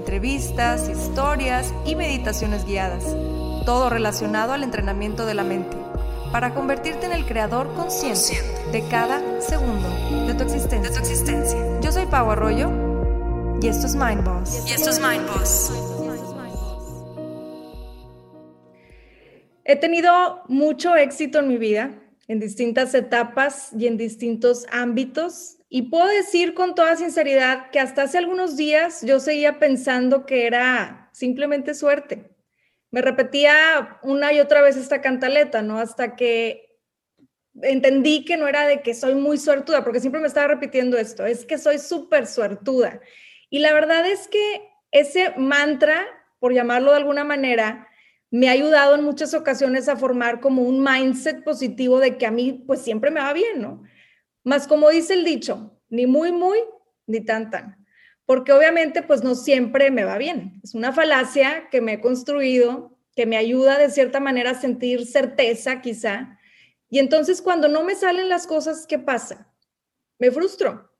entrevistas, historias y meditaciones guiadas, todo relacionado al entrenamiento de la mente, para convertirte en el creador consciente de cada segundo de tu existencia. Yo soy Pau Arroyo y esto es Mind Boss. Y esto es Mind Boss. He tenido mucho éxito en mi vida, en distintas etapas y en distintos ámbitos y puedo decir con toda sinceridad que hasta hace algunos días yo seguía pensando que era simplemente suerte. Me repetía una y otra vez esta cantaleta, ¿no? Hasta que entendí que no era de que soy muy suertuda, porque siempre me estaba repitiendo esto, es que soy súper suertuda. Y la verdad es que ese mantra, por llamarlo de alguna manera, me ha ayudado en muchas ocasiones a formar como un mindset positivo de que a mí pues siempre me va bien, ¿no? Más como dice el dicho, ni muy, muy, ni tan, tan. Porque obviamente, pues no siempre me va bien. Es una falacia que me he construido, que me ayuda de cierta manera a sentir certeza, quizá. Y entonces cuando no me salen las cosas, ¿qué pasa? Me frustro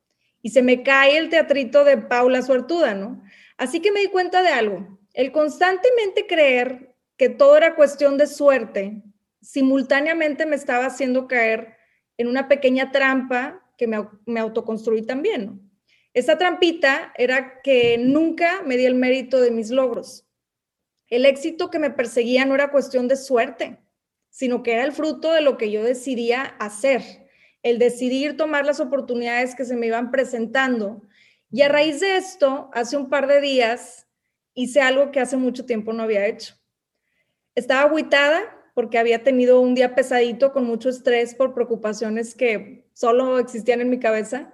y se me cae el teatrito de Paula Suertuda, ¿no? Así que me di cuenta de algo. El constantemente creer que todo era cuestión de suerte, simultáneamente me estaba haciendo caer en una pequeña trampa que me, me autoconstruí también. Esa trampita era que nunca me di el mérito de mis logros. El éxito que me perseguía no era cuestión de suerte, sino que era el fruto de lo que yo decidía hacer, el decidir tomar las oportunidades que se me iban presentando. Y a raíz de esto, hace un par de días, hice algo que hace mucho tiempo no había hecho. Estaba aguitada porque había tenido un día pesadito con mucho estrés por preocupaciones que solo existían en mi cabeza.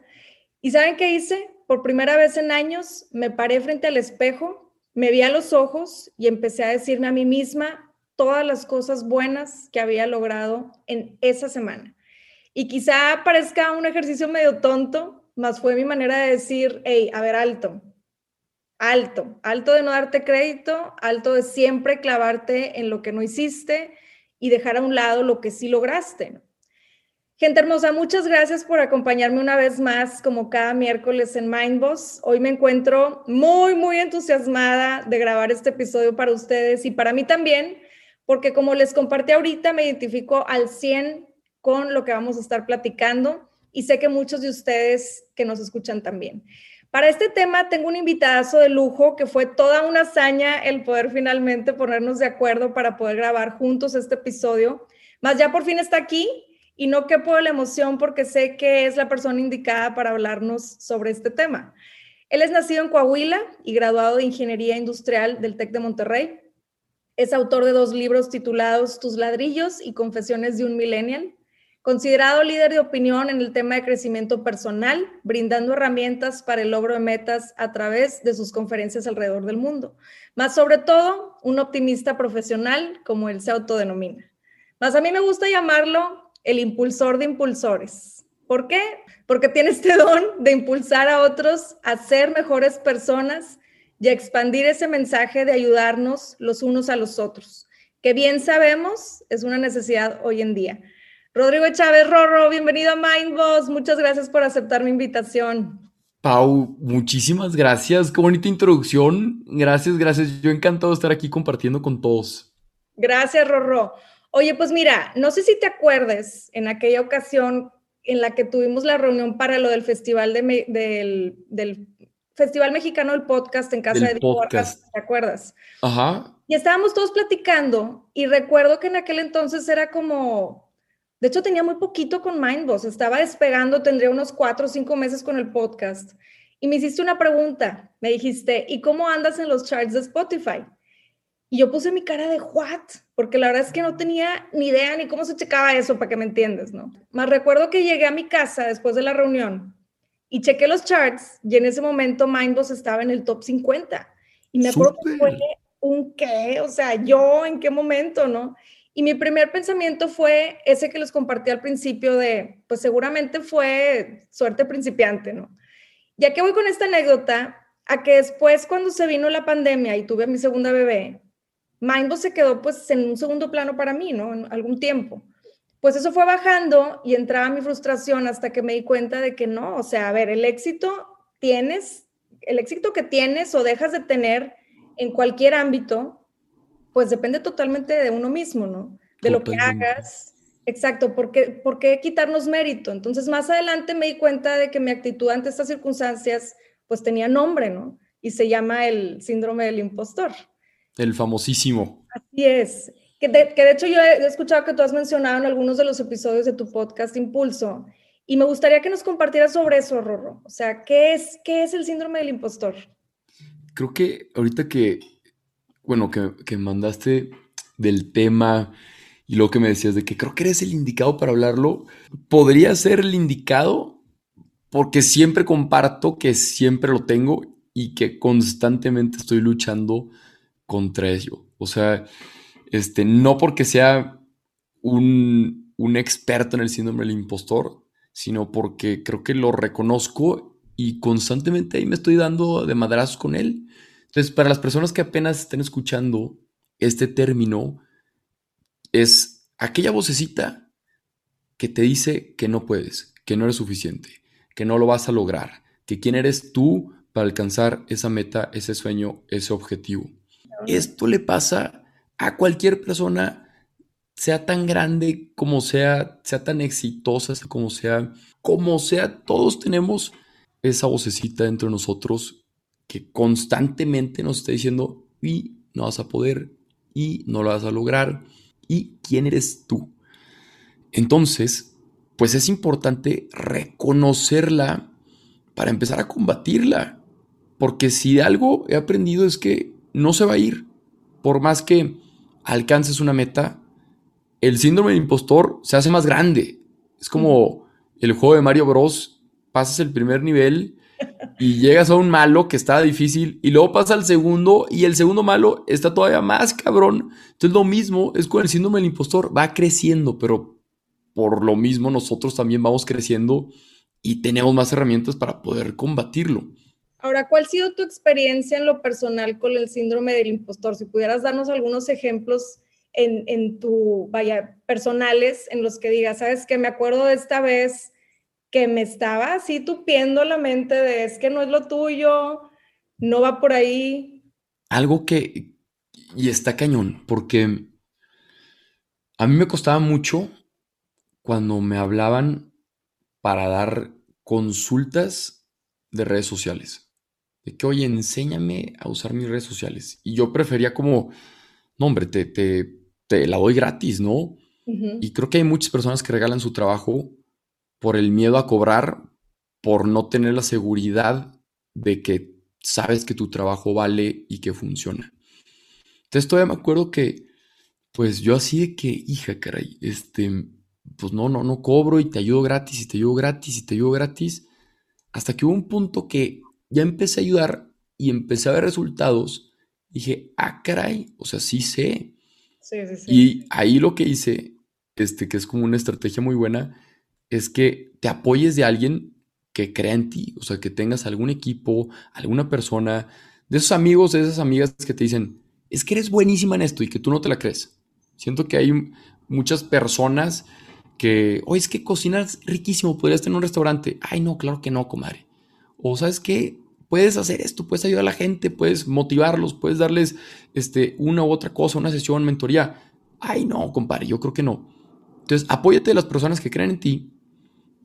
¿Y saben qué hice? Por primera vez en años me paré frente al espejo, me vi a los ojos y empecé a decirme a mí misma todas las cosas buenas que había logrado en esa semana. Y quizá parezca un ejercicio medio tonto, más fue mi manera de decir, hey, a ver, alto, alto, alto de no darte crédito, alto de siempre clavarte en lo que no hiciste, y dejar a un lado lo que sí lograste. Gente hermosa, muchas gracias por acompañarme una vez más, como cada miércoles en Mindboss. Hoy me encuentro muy, muy entusiasmada de grabar este episodio para ustedes y para mí también, porque como les compartí ahorita, me identifico al 100 con lo que vamos a estar platicando y sé que muchos de ustedes que nos escuchan también. Para este tema tengo un invitadazo de lujo que fue toda una hazaña el poder finalmente ponernos de acuerdo para poder grabar juntos este episodio. Más ya por fin está aquí y no quepo de la emoción porque sé que es la persona indicada para hablarnos sobre este tema. Él es nacido en Coahuila y graduado de Ingeniería Industrial del TEC de Monterrey. Es autor de dos libros titulados Tus ladrillos y Confesiones de un Millennial Considerado líder de opinión en el tema de crecimiento personal, brindando herramientas para el logro de metas a través de sus conferencias alrededor del mundo. Más sobre todo, un optimista profesional, como él se autodenomina. Más a mí me gusta llamarlo el impulsor de impulsores. ¿Por qué? Porque tiene este don de impulsar a otros a ser mejores personas y a expandir ese mensaje de ayudarnos los unos a los otros, que bien sabemos es una necesidad hoy en día. Rodrigo Chávez Rorro, bienvenido a Mindboss. Muchas gracias por aceptar mi invitación. Pau, muchísimas gracias. Qué bonita introducción. Gracias, gracias. Yo encantado de estar aquí compartiendo con todos. Gracias, Rorro. Oye, pues mira, no sé si te acuerdes en aquella ocasión en la que tuvimos la reunión para lo del festival del, Festival Mexicano del Podcast en casa de podcast. ¿te acuerdas? Ajá. Y estábamos todos platicando y recuerdo que en aquel entonces era como de hecho, tenía muy poquito con Mindboss, estaba despegando, tendría unos cuatro o cinco meses con el podcast. Y me hiciste una pregunta, me dijiste, ¿y cómo andas en los charts de Spotify? Y yo puse mi cara de what, porque la verdad es que no tenía ni idea ni cómo se checaba eso, para que me entiendas, ¿no? Más recuerdo que llegué a mi casa después de la reunión y chequé los charts y en ese momento Mindboss estaba en el top 50. Y me acuerdo que fue ¿un qué? O sea, ¿yo en qué momento, no? Y mi primer pensamiento fue ese que les compartí al principio de, pues seguramente fue suerte principiante, ¿no? Ya que voy con esta anécdota, a que después cuando se vino la pandemia y tuve a mi segunda bebé, Mindbo se quedó pues en un segundo plano para mí, ¿no? En algún tiempo. Pues eso fue bajando y entraba mi frustración hasta que me di cuenta de que no, o sea, a ver, el éxito tienes, el éxito que tienes o dejas de tener en cualquier ámbito, pues depende totalmente de uno mismo, ¿no? De lo que hagas. Exacto, porque ¿por qué quitarnos mérito? Entonces, más adelante me di cuenta de que mi actitud ante estas circunstancias, pues tenía nombre, ¿no? Y se llama el síndrome del impostor. El famosísimo. Así es. Que de, que de hecho yo he escuchado que tú has mencionado en algunos de los episodios de tu podcast Impulso. Y me gustaría que nos compartieras sobre eso, Rorro. O sea, ¿qué es, qué es el síndrome del impostor? Creo que ahorita que, bueno, que, que mandaste del tema y lo que me decías de que creo que eres el indicado para hablarlo, podría ser el indicado porque siempre comparto que siempre lo tengo y que constantemente estoy luchando contra ello. O sea, este, no porque sea un, un experto en el síndrome del impostor, sino porque creo que lo reconozco y constantemente ahí me estoy dando de madrazos con él. Entonces, para las personas que apenas estén escuchando este término, es aquella vocecita que te dice que no puedes, que no eres suficiente, que no lo vas a lograr, que quién eres tú para alcanzar esa meta, ese sueño, ese objetivo. Esto le pasa a cualquier persona, sea tan grande como sea, sea tan exitosa como sea, como sea, todos tenemos esa vocecita dentro de nosotros que constantemente nos está diciendo, y no vas a poder, y no lo vas a lograr, y quién eres tú. Entonces, pues es importante reconocerla para empezar a combatirla. Porque si algo he aprendido es que no se va a ir. Por más que alcances una meta, el síndrome del impostor se hace más grande. Es como el juego de Mario Bros. Pasas el primer nivel y llegas a un malo que está difícil y luego pasa al segundo y el segundo malo está todavía más cabrón. Entonces lo mismo es con el síndrome del impostor, va creciendo, pero por lo mismo nosotros también vamos creciendo y tenemos más herramientas para poder combatirlo. Ahora, ¿cuál ha sido tu experiencia en lo personal con el síndrome del impostor? Si pudieras darnos algunos ejemplos en, en tu, vaya, personales en los que digas, sabes que me acuerdo de esta vez que me estaba así tupiendo la mente de es que no es lo tuyo, no va por ahí. Algo que, y está cañón, porque a mí me costaba mucho cuando me hablaban para dar consultas de redes sociales de que, oye, enséñame a usar mis redes sociales. Y yo prefería como, no, hombre, te, te, te la doy gratis, ¿no? Y creo que hay muchas personas que regalan su trabajo por el miedo a cobrar, por no tener la seguridad de que sabes que tu trabajo vale y que funciona. Entonces todavía me acuerdo que, pues yo así de que, hija, caray, este, pues no, no, no cobro y te ayudo gratis y te ayudo gratis y te ayudo gratis. Hasta que hubo un punto que ya empecé a ayudar y empecé a ver resultados, dije, ah, caray, o sea, sí sé. Sí, sí, sí. Y ahí lo que hice, este, que es como una estrategia muy buena, es que te apoyes de alguien que crea en ti, o sea, que tengas algún equipo, alguna persona, de esos amigos, de esas amigas que te dicen, es que eres buenísima en esto y que tú no te la crees. Siento que hay muchas personas que, oye, es que cocinas riquísimo, podrías tener un restaurante. Ay, no, claro que no, comadre. O sabes qué, puedes hacer esto, puedes ayudar a la gente, puedes motivarlos, puedes darles este, una u otra cosa, una sesión, mentoría. Ay, no, compadre, yo creo que no. Entonces, apóyate de las personas que creen en ti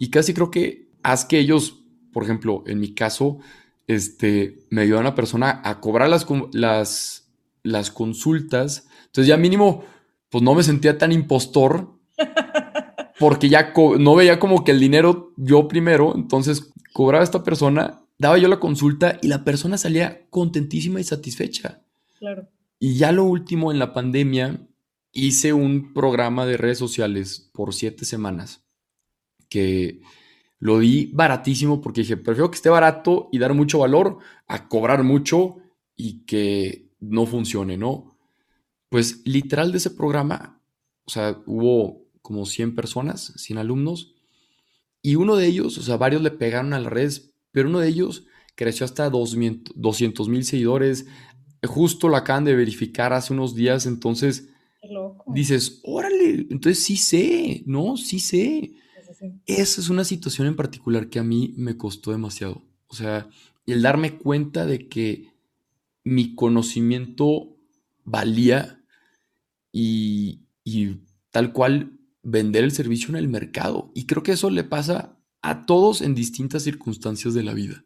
y casi creo que haz que ellos, por ejemplo, en mi caso, este, me ayudan a una persona a cobrar las, las, las consultas. Entonces, ya mínimo, pues no me sentía tan impostor porque ya no veía como que el dinero yo primero, entonces cobraba esta persona, daba yo la consulta y la persona salía contentísima y satisfecha. Claro. Y ya lo último, en la pandemia, hice un programa de redes sociales por siete semanas que lo di baratísimo porque dije, prefiero que esté barato y dar mucho valor a cobrar mucho y que no funcione, ¿no? Pues literal de ese programa, o sea, hubo como 100 personas, 100 alumnos, y uno de ellos, o sea, varios le pegaron a las redes, pero uno de ellos creció hasta 200 mil seguidores. Justo lo acaban de verificar hace unos días, entonces dices, órale, entonces sí sé, no, sí sé. Esa es una situación en particular que a mí me costó demasiado. O sea, el darme cuenta de que mi conocimiento valía y, y tal cual vender el servicio en el mercado. Y creo que eso le pasa a todos en distintas circunstancias de la vida.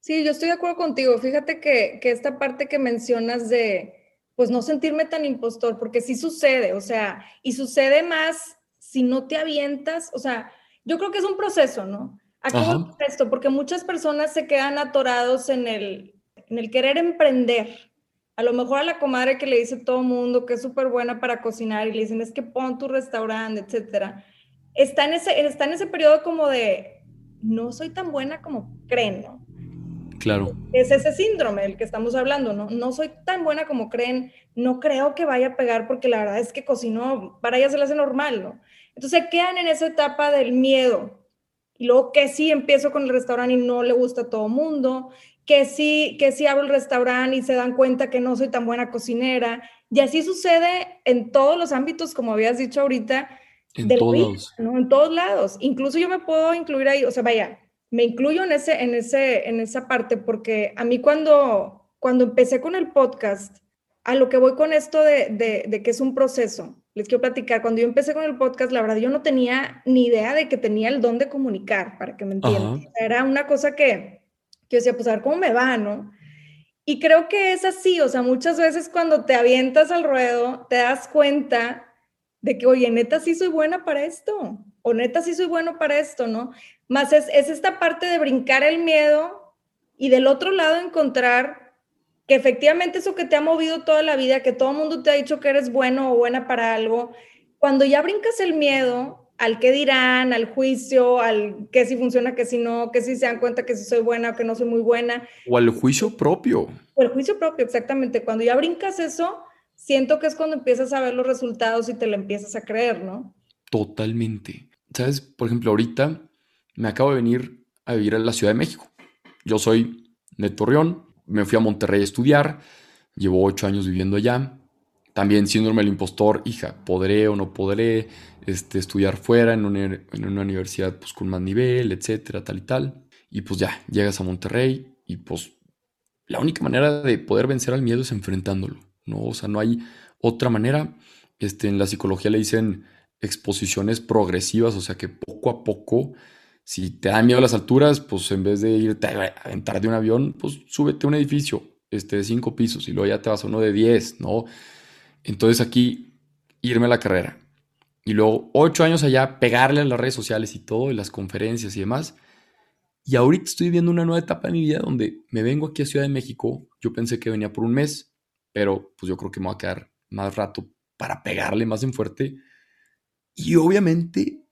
Sí, yo estoy de acuerdo contigo. Fíjate que, que, esta parte que mencionas de, pues no sentirme tan impostor, porque sí sucede, o sea, y sucede más si no te avientas, o sea, yo creo que es un proceso, ¿no? Acabo esto, porque muchas personas se quedan atorados en el, en el querer emprender. A lo mejor a la comadre que le dice todo mundo que es súper buena para cocinar y le dicen es que pon tu restaurante, etcétera. Está en, ese, está en ese periodo como de no soy tan buena como creen, ¿no? Claro. Es ese síndrome del que estamos hablando, ¿no? No soy tan buena como creen, no creo que vaya a pegar porque la verdad es que cocino, para ella se le hace normal, ¿no? Entonces quedan en esa etapa del miedo. Y luego que sí empiezo con el restaurante y no le gusta a todo mundo, que sí, que sí abro el restaurante y se dan cuenta que no soy tan buena cocinera. Y así sucede en todos los ámbitos, como habías dicho ahorita. En todos. ¿no? En todos lados. Incluso yo me puedo incluir ahí, o sea, vaya, me incluyo en, ese, en, ese, en esa parte porque a mí cuando, cuando empecé con el podcast, a lo que voy con esto de, de, que es un proceso, les quiero platicar, cuando yo empecé con el podcast, la verdad yo no tenía ni idea de que tenía el don de comunicar, para que me entiendan. Era una cosa que, que yo decía, pues a ver cómo me va, ¿no? Y creo que es así, o sea, muchas veces cuando te avientas al ruedo, te das cuenta de que, oye, neta sí soy buena para esto, o neta sí soy bueno para esto, ¿no? Más es, esta parte de brincar el miedo y del otro lado encontrar que efectivamente eso que te ha movido toda la vida, que todo el mundo te ha dicho que eres bueno o buena para algo, cuando ya brincas el miedo al qué dirán, al juicio, al que si funciona, que si no, que si se dan cuenta que si soy buena o que no soy muy buena. O al juicio propio. O el juicio propio, exactamente. Cuando ya brincas eso, siento que es cuando empiezas a ver los resultados y te lo empiezas a creer, ¿no? Totalmente. ¿Sabes? Por ejemplo, ahorita me acabo de venir a vivir a la Ciudad de México. Yo soy de Torreón, me fui a Monterrey a estudiar, llevo ocho años viviendo allá. También síndrome del impostor, hija, ¿podré o no podré este, estudiar fuera en una, en una universidad pues, con más nivel, etcétera, tal y tal? Y pues ya, llegas a Monterrey y pues la única manera de poder vencer al miedo es enfrentándolo, ¿no? O sea, no hay otra manera. Este, en la psicología le dicen exposiciones progresivas, o sea que poco a poco si te da miedo las alturas, pues en vez de irte a aventar de un avión, pues súbete a un edificio este, de cinco pisos y luego ya te vas a uno de diez, ¿no? Entonces aquí irme a la carrera. Y luego ocho años allá, pegarle a las redes sociales y todo, y las conferencias y demás. Y ahorita estoy viviendo una nueva etapa de mi vida donde me vengo aquí a Ciudad de México. Yo pensé que venía por un mes, pero pues yo creo que me voy a quedar más rato para pegarle más en fuerte. Y obviamente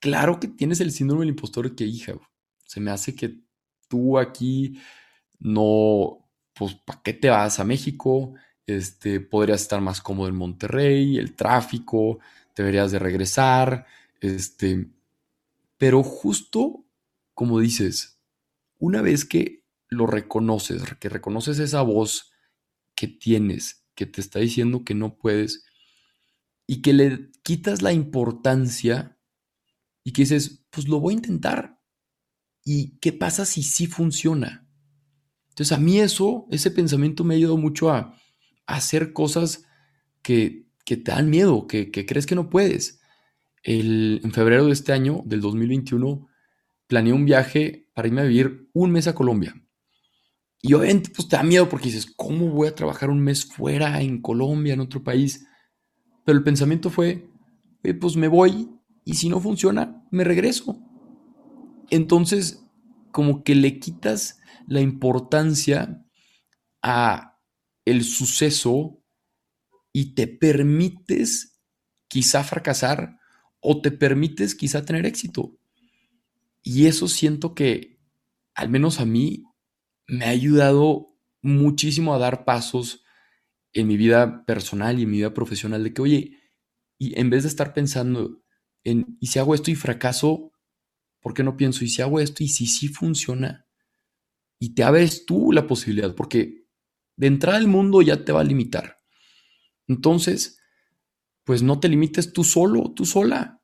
claro que tienes el síndrome del impostor que, hija, se me hace que tú aquí no, pues, ¿para qué te vas a México? Este, podrías estar más cómodo en Monterrey, el tráfico, deberías de regresar, este, pero justo como dices, una vez que lo reconoces, que reconoces esa voz que tienes, que te está diciendo que no puedes, y que le quitas la importancia y que dices, pues lo voy a intentar. ¿Y qué pasa si sí funciona? Entonces a mí eso, ese pensamiento me ha ayudado mucho a, hacer cosas que, te dan miedo, que, crees que no puedes. El, en febrero de este año, del 2021, planeé un viaje para irme a vivir un mes a Colombia. Y obviamente pues te da miedo porque dices, ¿cómo voy a trabajar un mes fuera, en Colombia, en otro país? Pero el pensamiento fue, pues me voy y si no funciona, me regreso. Entonces, como que le quitas la importancia a el suceso y te permites quizá fracasar o te permites quizá tener éxito. Y eso siento que, al menos a mí, me ha ayudado muchísimo a dar pasos en mi vida personal y en mi vida profesional de que, oye, y en vez de estar pensando en, ¿y si hago esto y fracaso? ¿Por qué no pienso, ¿y si hago esto y si sí funciona? Y te abres tú la posibilidad, porque de entrada al mundo ya te va a limitar. Entonces, pues no te limites tú solo, tú sola.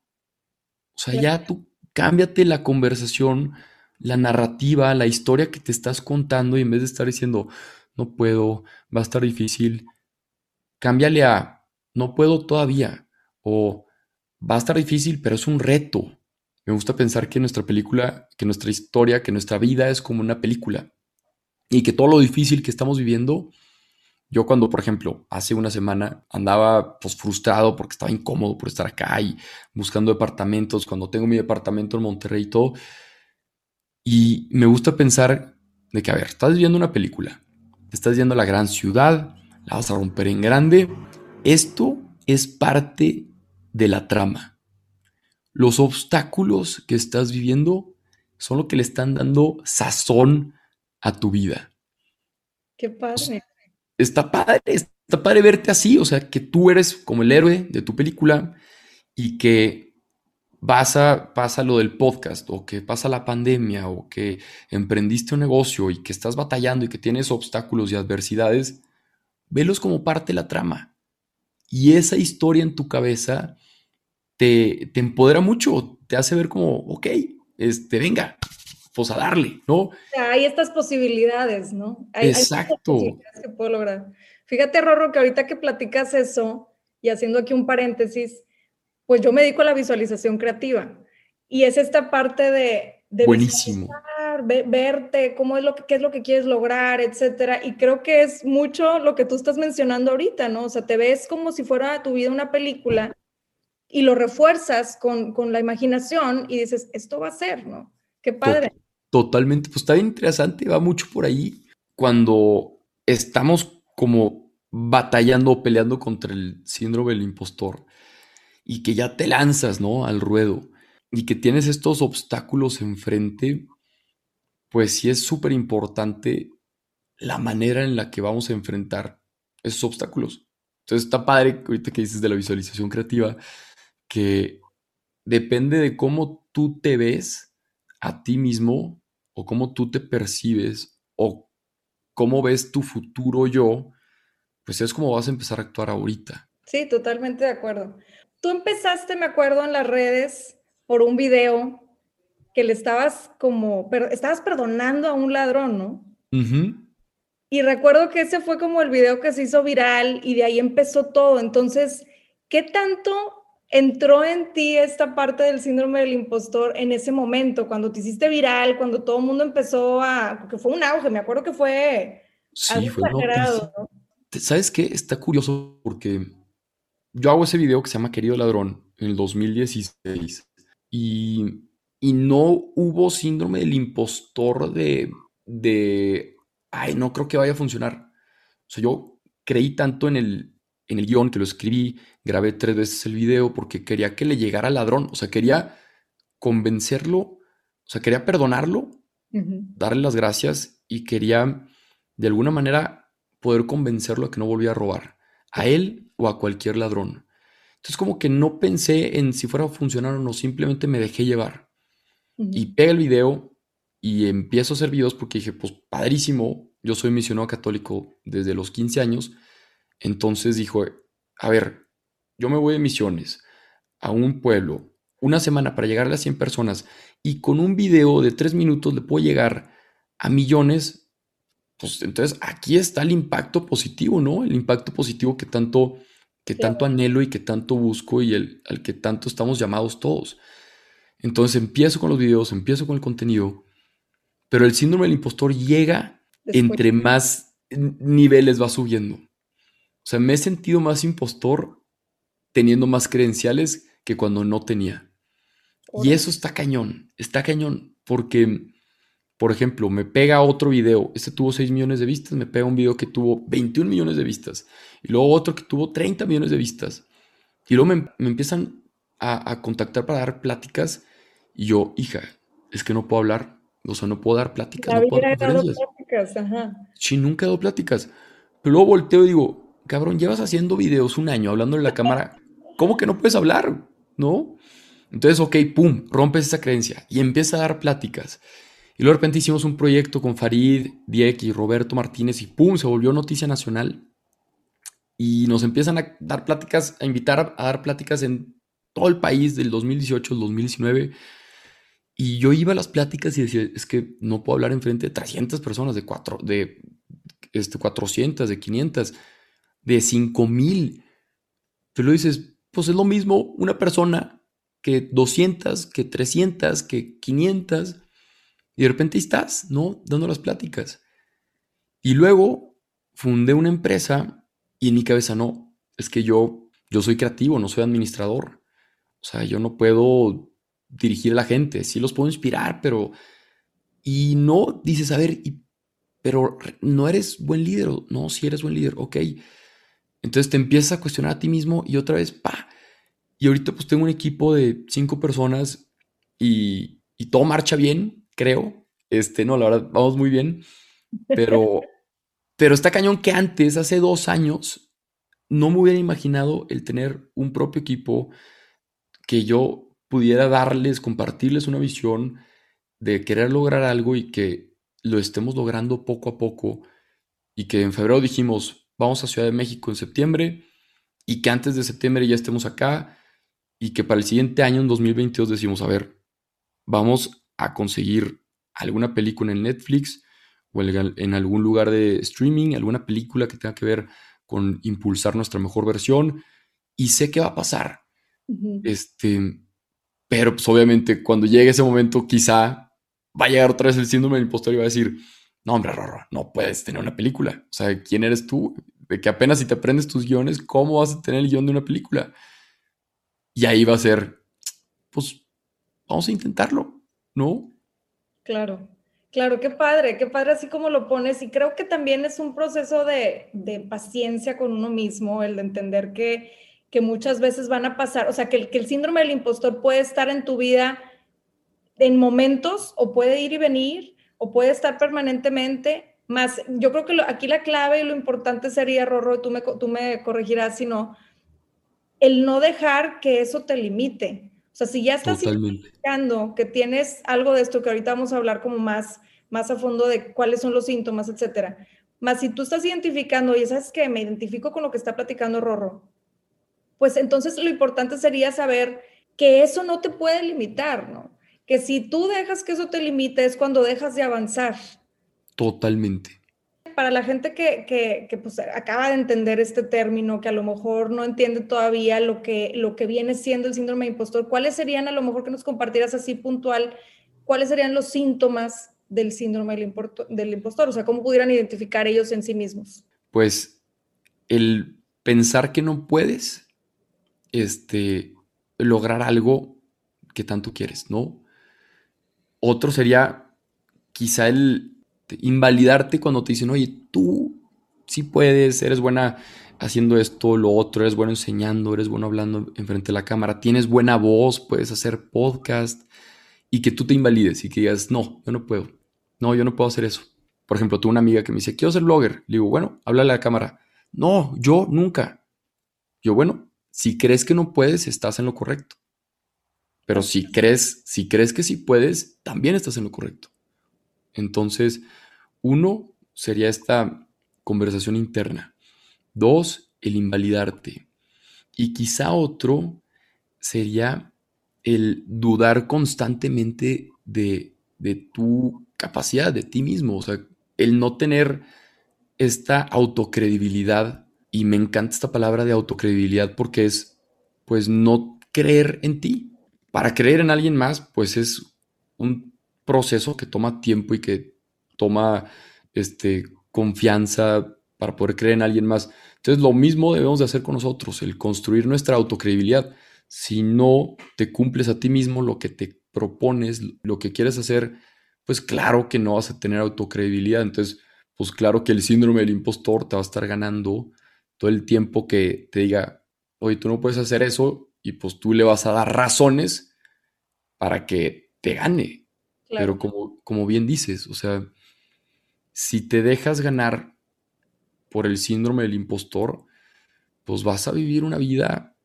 O sea, ya tú cámbiate la conversación, la narrativa, la historia que te estás contando y en vez de estar diciendo, no puedo, va a estar difícil, cámbiale a, no puedo todavía o va a estar difícil, pero es un reto. Me gusta pensar que nuestra película, que nuestra historia, que nuestra vida es como una película y que todo lo difícil que estamos viviendo yo cuando, por ejemplo, hace una semana andaba pues frustrado porque estaba incómodo por estar acá y buscando departamentos, cuando tengo mi departamento en Monterrey y todo, y me gusta pensar de que, a ver, estás viendo una película, estás viendo la gran ciudad, la vas a romper en grande, esto es parte de la trama. Los obstáculos que estás viviendo son lo que le están dando sazón a tu vida. Qué padre está padre, está padre verte así, o sea, que tú eres como el héroe de tu película y que pasa, pasa lo del podcast o que pasa la pandemia o que emprendiste un negocio y que estás batallando y que tienes obstáculos y adversidades, velos como parte de la trama. Y esa historia en tu cabeza te, te empodera mucho, te hace ver como, ok, este, venga, pues a darle, ¿no? Hay estas posibilidades, ¿no? Exacto. que puedo lograr. Fíjate, Rorro, que ahorita que platicas eso, y haciendo aquí un paréntesis, pues yo me dedico a la visualización creativa. Y es esta parte de... de Buenísimo. Verte, cómo es lo que, qué es lo que quieres lograr, etcétera. Y creo que es mucho lo que tú estás mencionando ahorita, ¿no? O sea, te ves como si fuera tu vida una película y lo refuerzas con, con la imaginación y dices, esto va a ser, ¿no? Qué padre. Totalmente, pues está bien interesante, va mucho por ahí cuando estamos como batallando o peleando contra el síndrome del impostor y que ya te lanzas, ¿no? Al ruedo y que tienes estos obstáculos enfrente, pues sí es súper importante la manera en la que vamos a enfrentar esos obstáculos. Entonces está padre, ahorita que dices de la visualización creativa, que depende de cómo tú te ves a ti mismo, o cómo tú te percibes o cómo ves tu futuro yo, pues es como vas a empezar a actuar ahorita. Sí, totalmente de acuerdo. Tú empezaste, me acuerdo, en las redes por un video que le estabas como, pero estabas perdonando a un ladrón, ¿no? Y recuerdo que ese fue como el video que se hizo viral y de ahí empezó todo. Entonces, ¿qué tanto entró en ti esta parte del síndrome del impostor en ese momento, cuando te hiciste viral, cuando todo el mundo empezó a, que fue un auge, me acuerdo que fue... Sí, fue exagerado, ¿Sabes qué? Está curioso porque yo hago ese video que se llama Querido Ladrón en el 2016 y, y no hubo síndrome del impostor de, de, ay, no creo que vaya a funcionar. O sea, yo creí tanto en el, en el guion que lo escribí, grabé tres veces el video porque quería que le llegara al ladrón, o sea, quería convencerlo, o sea, quería perdonarlo, darle las gracias y quería de alguna manera poder convencerlo a que no volviera a robar, a él o a cualquier ladrón. Entonces como que no pensé en si fuera a funcionar o no, simplemente me dejé llevar. Y pega el video y empiezo a hacer videos porque dije, pues padrísimo, yo soy misionero católico desde los 15 años, entonces dijo, a ver, yo me voy de misiones a un pueblo una semana para llegar a las 100 personas y con un video de tres minutos le puedo llegar a millones, pues entonces aquí está el impacto positivo, ¿no? El impacto positivo que tanto, que tanto anhelo y que tanto busco y el, al que tanto estamos llamados todos. Entonces empiezo con los videos, empiezo con el contenido, pero el síndrome del impostor llega entre más niveles va subiendo. O sea, me he sentido más impostor teniendo más credenciales que cuando no tenía. Y eso está cañón, está cañón, porque, por ejemplo, me pega otro video, este tuvo 6 millones de vistas, me pega un video que tuvo 21 millones de vistas, y luego otro que tuvo 30 millones de vistas. Y luego me, empiezan a, contactar para dar pláticas, y yo, hija, es que no puedo hablar, o sea, no puedo dar pláticas. no puedo dar pláticas, Sí, nunca he dado pláticas. Pero luego volteo y digo, cabrón, llevas haciendo videos un año hablando en la cámara, ¿cómo que no puedes hablar? ¿No? Entonces, ok, pum, rompes esa creencia y empieza a dar pláticas. Y luego de repente hicimos un proyecto con Farid, Diek y Roberto Martínez y pum, se volvió noticia nacional. Y nos empiezan a dar pláticas, a invitar a, dar pláticas en todo el país del 2018 al 2019. Y yo iba a las pláticas y decía, es que no puedo hablar enfrente de 300 personas, de, cuatro, de este, 400, de 500, de 5000. Pero lo dices, pues es lo mismo una persona que 200, que 300, que 500. Y de repente estás, ¿no? Dando las pláticas. Y luego fundé una empresa y en mi cabeza no, es que yo, yo soy creativo, no soy administrador. O sea, yo no puedo dirigir a la gente, sí los puedo inspirar, pero... Y no dices, a ver, pero no eres buen líder, no, si eres buen líder, ok. Entonces te empiezas a cuestionar a ti mismo y otra vez, pa. Y ahorita pues tengo un equipo de cinco personas y, y todo marcha bien, creo. Este, no, la verdad, vamos muy bien. Pero, pero está cañón que antes, hace dos años, no me hubiera imaginado el tener un propio equipo que yo pudiera darles, compartirles una visión de querer lograr algo y que lo estemos logrando poco a poco y que en febrero dijimos, vamos a Ciudad de México en septiembre y que antes de septiembre ya estemos acá y que para el siguiente año, en 2022, decimos, a ver, vamos a conseguir alguna película en Netflix o en algún lugar de streaming, alguna película que tenga que ver con impulsar nuestra mejor versión y sé qué va a pasar. Este, pero pues obviamente cuando llegue ese momento quizá va a llegar otra vez el síndrome del impostor y va a decir, no hombre, no puedes tener una película. O sea, ¿quién eres tú? De que apenas si te aprendes tus guiones, ¿cómo vas a tener el guion de una película? Y ahí va a ser, pues, vamos a intentarlo, ¿no? Claro, claro, qué padre, qué padre así como lo pones. Y creo que también es un proceso de, paciencia con uno mismo, el de entender que, que, muchas veces van a pasar, o sea, que, que el síndrome del impostor puede estar en tu vida en momentos o puede ir y venir o puede estar permanentemente. Más, yo creo que aquí la clave y lo importante sería, Rorro, tú me, tú me corregirás si no, el no dejar que eso te limite. O sea, si ya estás identificando que tienes algo de esto, que ahorita vamos a hablar como más, más a fondo de cuáles son los síntomas, etcétera. Más si tú estás identificando, y sabes que me identifico con lo que está platicando Rorro, pues entonces lo importante sería saber que eso no te puede limitar, ¿no? Que si tú dejas que eso te limite es cuando dejas de avanzar. Totalmente para la gente que, que, pues, acaba de entender este término, que a lo mejor no entiende todavía lo que, lo que viene siendo el síndrome de impostor, ¿cuáles serían, a lo mejor que nos compartieras así puntual, cuáles serían los síntomas del síndrome del, del impostor? O sea, ¿cómo pudieran identificar ellos en sí mismos? Pues el pensar que no puedes este, lograr algo que tanto quieres, ¿no? Otro sería quizá el invalidarte cuando te dicen, oye, tú sí puedes, eres buena haciendo esto, lo otro, eres bueno enseñando, eres bueno hablando enfrente de la cámara, tienes buena voz, puedes hacer podcast y que tú te invalides y que digas, no, yo no puedo, no, yo no puedo hacer eso. Por ejemplo, tuve una amiga que me dice, quiero ser blogger. Le digo, bueno, háblale a la cámara. No, yo nunca. Yo, bueno, si crees que no puedes, estás en lo correcto. Pero si crees, si crees que sí puedes, también estás en lo correcto. Entonces, uno sería esta conversación interna. Dos, el invalidarte. Y quizá otro sería el dudar constantemente de, de tu capacidad, de ti mismo. O sea, el no tener esta autocredibilidad. Y me encanta esta palabra de autocredibilidad porque es, pues, no creer en ti. Para creer en alguien más, pues es un proceso que toma tiempo y que toma este, confianza para poder creer en alguien más. Entonces lo mismo debemos de hacer con nosotros, el construir nuestra autocredibilidad. Si no te cumples a ti mismo lo que te propones, lo que quieres hacer, pues claro que no vas a tener autocredibilidad. Entonces, pues claro que el síndrome del impostor te va a estar ganando todo el tiempo que te diga, oye, tú no puedes hacer eso y pues tú le vas a dar razones para que te gane. Pero como, como bien dices, o sea, si te dejas ganar por el síndrome del impostor, pues vas a vivir una vida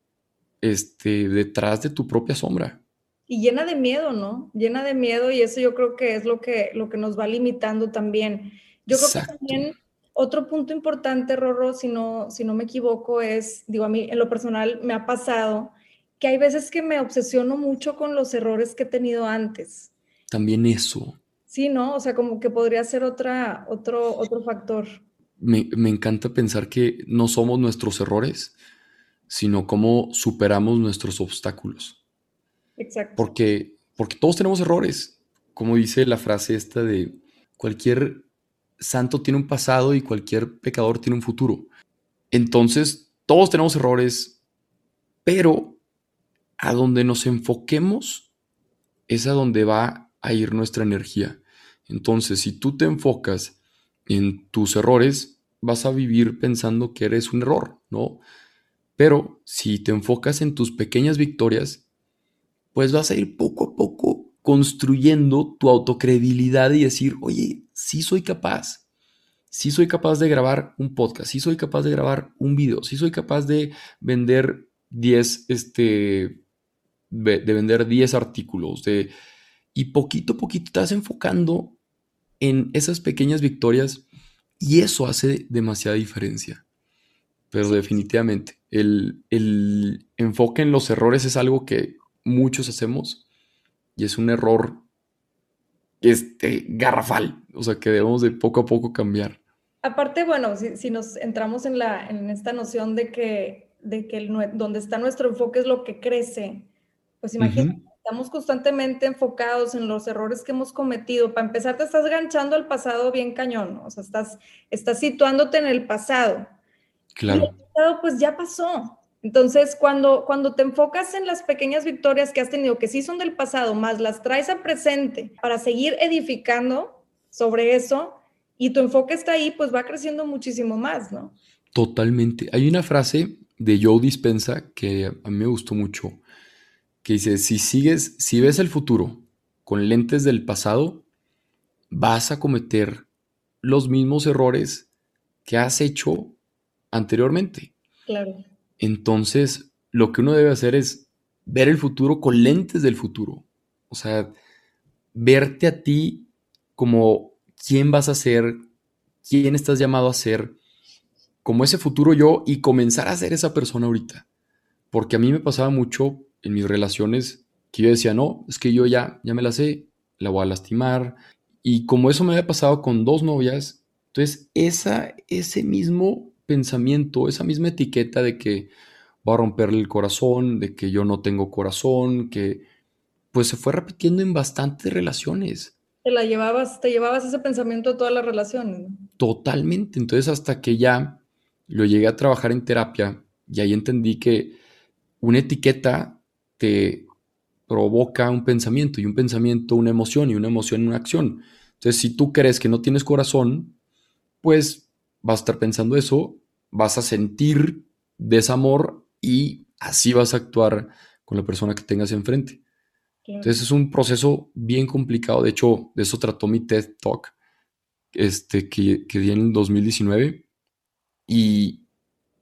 este, detrás de tu propia sombra. Y llena de miedo, ¿no? Llena de miedo y eso yo creo que es lo que, lo que nos va limitando también. Yo creo que también otro punto importante, Rorro, si no, si no me equivoco, es, digo, a mí en lo personal me ha pasado que hay veces que me obsesiono mucho con los errores que he tenido antes. También eso. Sí, ¿no? O sea, como que podría ser otra, otro, otro factor. Me, me encanta pensar que no somos nuestros errores, sino cómo superamos nuestros obstáculos. Exacto. Porque, porque todos tenemos errores. Como dice la frase esta de cualquier santo tiene un pasado y cualquier pecador tiene un futuro. Entonces, todos tenemos errores, pero a donde nos enfoquemos es a donde va a ir nuestra energía. Entonces, si tú te enfocas en tus errores, vas a vivir pensando que eres un error, ¿no? Pero si te enfocas en tus pequeñas victorias, pues vas a ir poco a poco construyendo tu autocredibilidad y decir, oye, sí soy capaz, sí soy capaz de grabar un podcast, sí soy capaz de grabar un video, sí soy capaz de vender 10, este, de vender 10 artículos, de, y poquito a poquito vas enfocando en esas pequeñas victorias y eso hace demasiada diferencia. Pero definitivamente, el, el enfoque en los errores es algo que muchos hacemos y es un error este, garrafal, o sea, que debemos de poco a poco cambiar. Aparte, bueno, si, nos entramos en, la, en esta noción de que, de que donde está nuestro enfoque es lo que crece, pues imagínate, estamos constantemente enfocados en los errores que hemos cometido. Para empezar, te estás ganchando al pasado bien cañón, o sea, estás, estás situándote en el pasado. Claro. Y el pasado, pues ya pasó. Entonces, cuando, cuando te enfocas en las pequeñas victorias que has tenido, que sí son del pasado, más las traes a presente para seguir edificando sobre eso, y tu enfoque está ahí, pues va creciendo muchísimo más, ¿no? Totalmente. Hay una frase de Joe Dispensa que a mí me gustó mucho, que dice, si sigues, si ves el futuro con lentes del pasado, vas a cometer los mismos errores que has hecho anteriormente. Claro. Entonces, lo que uno debe hacer es ver el futuro con lentes del futuro. O sea, verte a ti como quién vas a ser, quién estás llamado a ser, como ese futuro yo y comenzar a ser esa persona ahorita. Porque a mí me pasaba mucho en mis relaciones que yo decía, no, es que yo ya, ya me la sé, la voy a lastimar. Y como eso me había pasado con dos novias, entonces esa, ese mismo pensamiento, esa misma etiqueta de que va a romperle el corazón, de que yo no tengo corazón, que pues se fue repitiendo en bastantes relaciones. Te la llevabas, te llevabas ese pensamiento a todas las relaciones. Totalmente. Entonces hasta que ya lo llegué a trabajar en terapia y ahí entendí que una etiqueta te provoca un pensamiento y un pensamiento una emoción y una emoción una acción. Entonces si tú crees que no tienes corazón, pues vas a estar pensando eso, vas a sentir desamor y así vas a actuar con la persona que tengas enfrente. Entonces es un proceso bien complicado. De hecho, de eso trató mi TED Talk este, que, que di en el 2019. Y,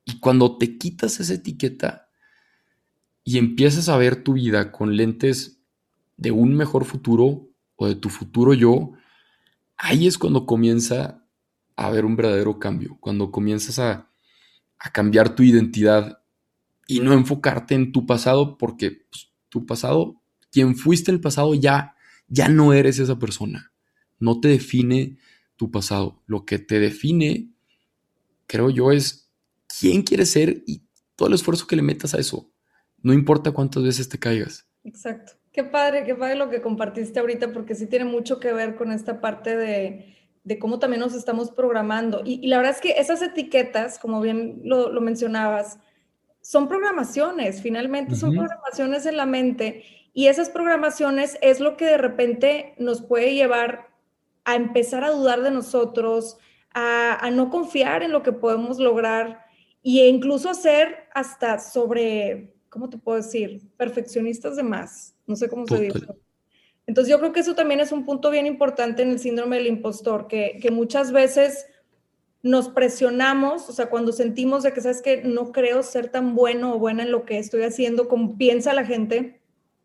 y cuando te quitas esa etiqueta y empiezas a ver tu vida con lentes de un mejor futuro o de tu futuro yo, ahí es cuando comienza a ver un verdadero cambio, cuando comienzas a, cambiar tu identidad y no enfocarte en tu pasado, porque pues, tu pasado, quien fuiste el pasado ya, ya no eres esa persona. No te define tu pasado. Lo que te define, creo yo, es quién quieres ser y todo el esfuerzo que le metas a eso. No importa cuántas veces te caigas. Exacto. Qué padre, qué padre lo que compartiste ahorita, porque sí tiene mucho que ver con esta parte de, de cómo también nos estamos programando. Y, la verdad es que esas etiquetas, como bien lo, mencionabas, son programaciones, finalmente son programaciones en la mente. Y esas programaciones es lo que de repente nos puede llevar a empezar a dudar de nosotros, a, no confiar en lo que podemos lograr e incluso ser hasta sobre, ¿cómo te puedo decir? Perfeccionistas de más. No sé cómo se dice. Entonces yo creo que eso también es un punto bien importante en el síndrome del impostor, que, muchas veces nos presionamos, o sea, cuando sentimos de que, sabes que no creo ser tan bueno o buena en lo que estoy haciendo como piensa la gente